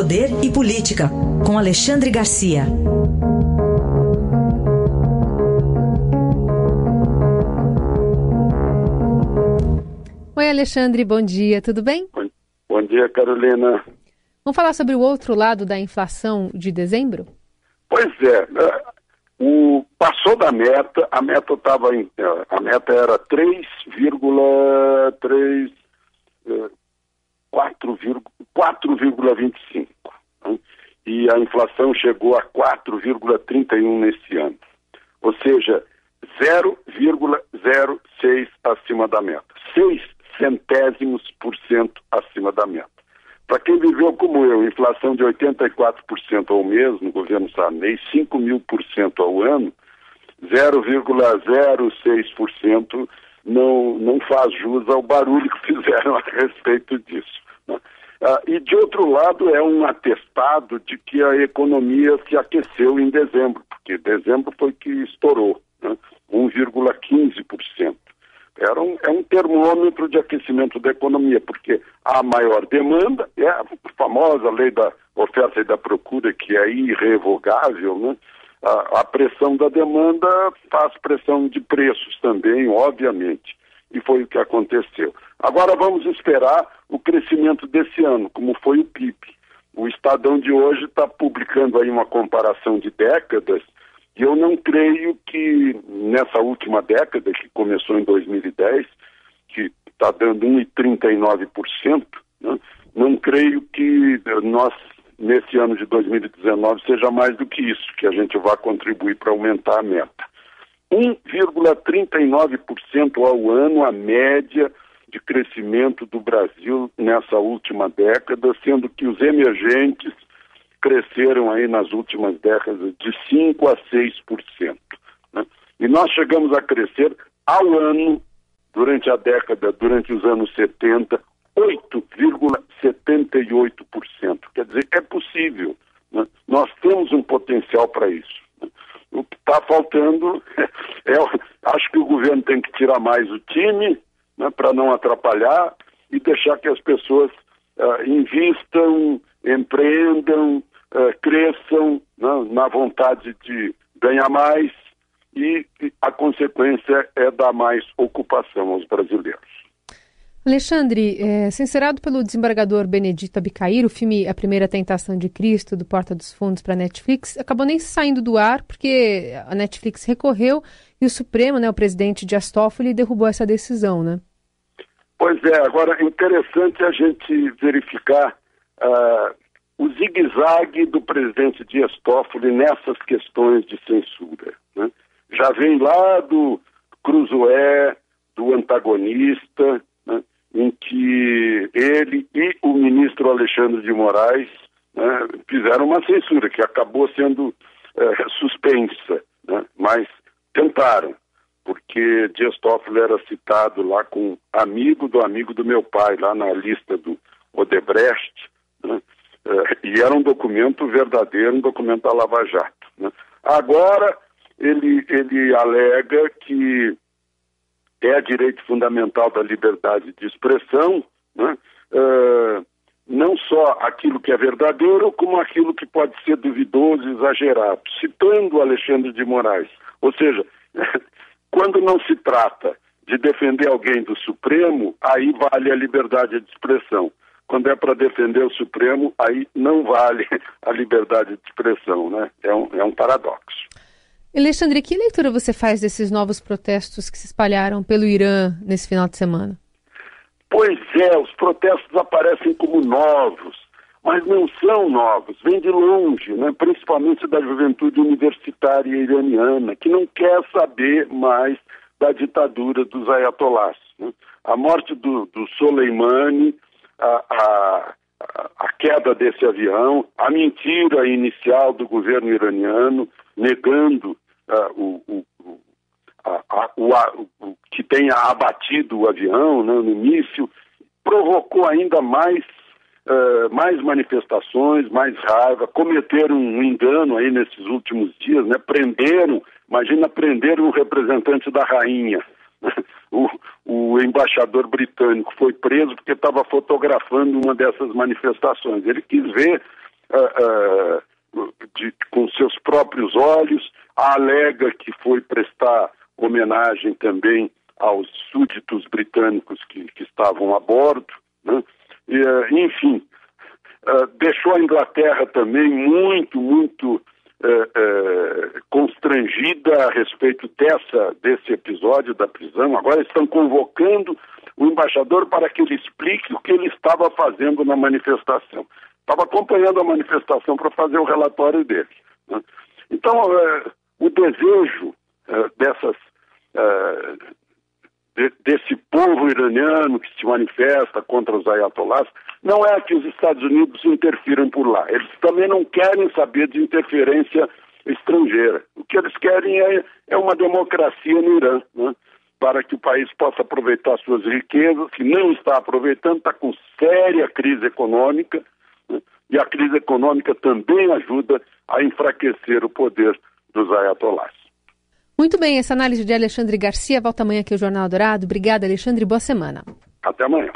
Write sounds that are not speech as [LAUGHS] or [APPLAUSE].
Poder e Política, com Alexandre Garcia. Oi, Alexandre, bom dia, tudo bem? Bom dia, Carolina. Vamos falar sobre o outro lado da inflação de dezembro? Pois é, né? o, passou da meta, a meta estava em. A meta era 3,3. 4,25. Né? E a inflação chegou a 4,31 nesse ano. Ou seja, 0,06 acima da meta. 6 centésimos por cento acima da meta. Para quem viveu como eu, inflação de 84% ao mês no governo Sarney, 5 mil por cento ao ano, 0,06% não, não faz jus ao barulho que [LAUGHS] fizeram a respeito disso. Né? Ah, e, de outro lado, é um atestado de que a economia se aqueceu em dezembro, porque dezembro foi que estourou, né? 1,15% era um, é um termômetro de aquecimento da economia, porque há maior demanda, é a famosa lei da oferta e da procura, que é irrevogável, né? A, a pressão da demanda faz pressão de preços também, obviamente, e foi o que aconteceu. Agora vamos esperar o crescimento desse ano, como foi o PIB. O Estadão de hoje está publicando aí uma comparação de décadas e eu não creio que nessa última década, que começou em 2010, que está dando 1,39%, né, não creio que nós, nesse ano de 2019, seja mais do que isso, que a gente vá contribuir para aumentar a meta. 1,39% ao ano a média de crescimento do Brasil nessa última década, sendo que os emergentes cresceram aí nas últimas décadas de 5% a 6%. Né? E nós chegamos a crescer ao ano, durante a década, durante os anos 70, 8,78%. Quer dizer, é possível. Né? Nós temos um potencial para isso. Né? O que está faltando [LAUGHS] é, acho que o governo tem que tirar mais o time né, para não atrapalhar e deixar que as pessoas uh, invistam, empreendam, uh, cresçam né, na vontade de ganhar mais e a consequência é dar mais ocupação aos brasileiros. Alexandre, é, censurado pelo desembargador Benedito Abicair, o filme A Primeira Tentação de Cristo, do Porta dos Fundos para a Netflix, acabou nem saindo do ar porque a Netflix recorreu e o Supremo, né, o presidente Dias Toffoli, derrubou essa decisão, né? Pois é, agora é interessante a gente verificar uh, o zigue-zague do presidente Dias Toffoli nessas questões de censura. Né? Já vem lá do Cruzoé, do antagonista, ele e o ministro Alexandre de Moraes né, fizeram uma censura que acabou sendo é, suspensa, né? mas tentaram, porque Dias Toffoli era citado lá com amigo do amigo do meu pai, lá na lista do Odebrecht, né? É, e era um documento verdadeiro, um documento da Lava Jato. Né? Agora, ele, ele alega que é direito fundamental da liberdade de expressão, né? Uh, não só aquilo que é verdadeiro, como aquilo que pode ser duvidoso, exagerado, citando Alexandre de Moraes. Ou seja, [LAUGHS] quando não se trata de defender alguém do Supremo, aí vale a liberdade de expressão quando é para defender o Supremo, aí não vale [LAUGHS] a liberdade de expressão, né? É um, é um paradoxo. Alexandre, que leitura você faz desses novos protestos que se espalharam pelo Irã nesse final de semana? Pois é, os protestos aparecem como novos, mas não são novos, vêm de longe, né? principalmente da juventude universitária iraniana, que não quer saber mais da ditadura dos ayatolás. Né? A morte do, do Soleimani a, a, queda desse avião, a mentira inicial do governo iraniano negando uh, o, o, a, a, o, o, que tenha abatido o avião né, no início, provocou ainda mais, uh, mais manifestações, mais raiva, cometeram um engano aí nesses últimos dias, né, prenderam, imagina prender um representante da rainha, o, o embaixador britânico foi preso porque estava fotografando uma dessas manifestações. Ele quis ver uh, uh, de, com seus próprios olhos, alega que foi prestar homenagem também aos súditos britânicos que, que estavam a bordo, né? e, uh, enfim, deixou a Inglaterra também muito, muito constrangida a respeito dessa, desse episódio da prisão. Agora estão convocando o embaixador para que ele explique o que ele estava fazendo na manifestação. Estava acompanhando a manifestação para fazer o relatório dele. Né? Então, é, o desejo dessas, é, de, desse povo iraniano que se manifesta contra os ayatollahs não é que os Estados Unidos interfiram por lá. Eles também não querem saber de interferência estrangeira. O que eles querem é, é uma democracia no Irã. Né? para que o país possa aproveitar suas riquezas, que não está aproveitando, está com séria crise econômica, né? e a crise econômica também ajuda a enfraquecer o poder dos ayatolás. Muito bem, essa análise de Alexandre Garcia volta amanhã aqui ao Jornal Dourado. Obrigada, Alexandre, boa semana. Até amanhã.